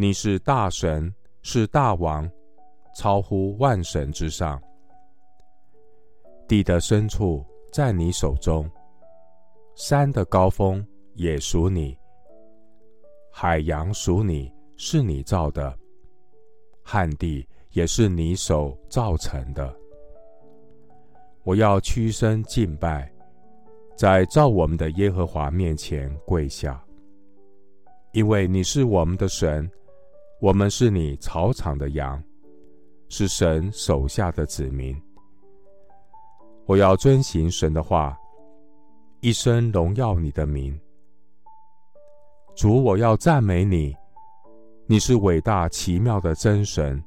你是大神，是大王。超乎万神之上，地的深处在你手中，山的高峰也属你，海洋属你，是你造的，旱地也是你手造成的。我要屈身敬拜，在造我们的耶和华面前跪下，因为你是我们的神，我们是你草场的羊。是神手下的子民，我要遵行神的话，一生荣耀你的名。主，我要赞美你，你是伟大奇妙的真神，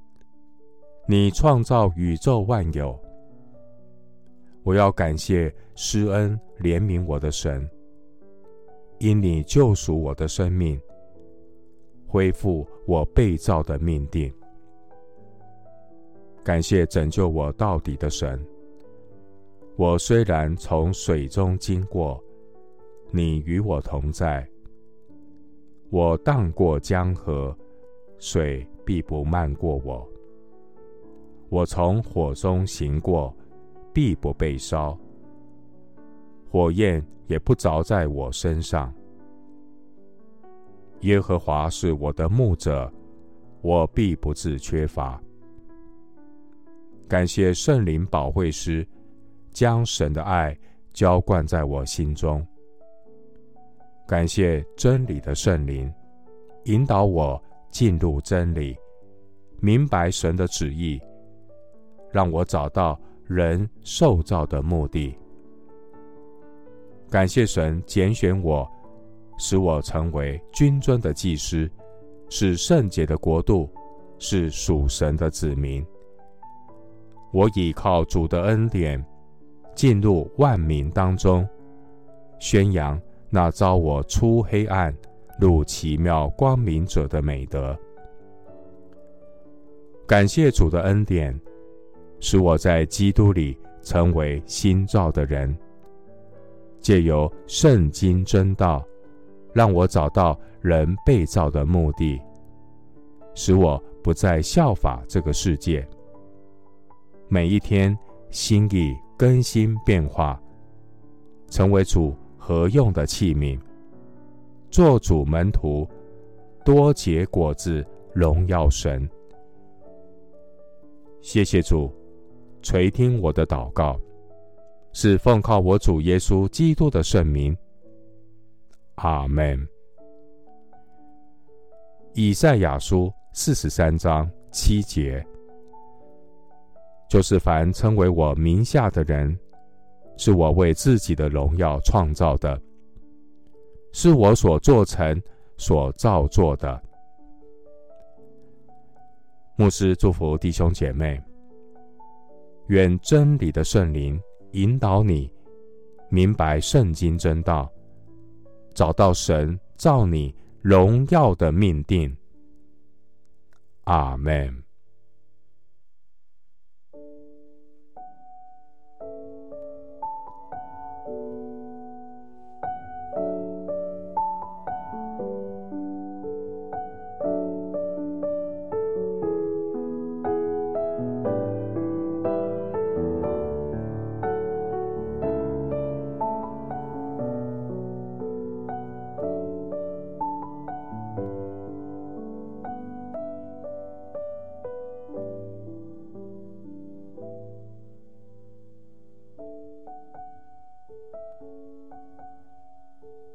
你创造宇宙万有。我要感谢施恩怜悯我的神，因你救赎我的生命，恢复我被造的命定。感谢拯救我到底的神。我虽然从水中经过，你与我同在。我荡过江河，水必不漫过我。我从火中行过，必不被烧，火焰也不着在我身上。耶和华是我的牧者，我必不致缺乏。感谢圣灵保惠师，将神的爱浇灌在我心中。感谢真理的圣灵，引导我进入真理，明白神的旨意，让我找到人受造的目的。感谢神拣选我，使我成为君尊的祭司，是圣洁的国度，是属神的子民。我倚靠主的恩典，进入万民当中，宣扬那召我出黑暗入奇妙光明者的美德。感谢主的恩典，使我在基督里成为新造的人。借由圣经真道，让我找到人被造的目的，使我不再效法这个世界。每一天，心意更新变化，成为主合用的器皿，做主门徒，多结果子，荣耀神。谢谢主垂听我的祷告，是奉靠我主耶稣基督的圣名。阿门。以赛亚书四十三章七节。就是凡称为我名下的人，是我为自己的荣耀创造的，是我所做成、所造作的。牧师祝福弟兄姐妹，愿真理的圣灵引导你明白圣经真道，找到神照你荣耀的命定。阿门。Thank you.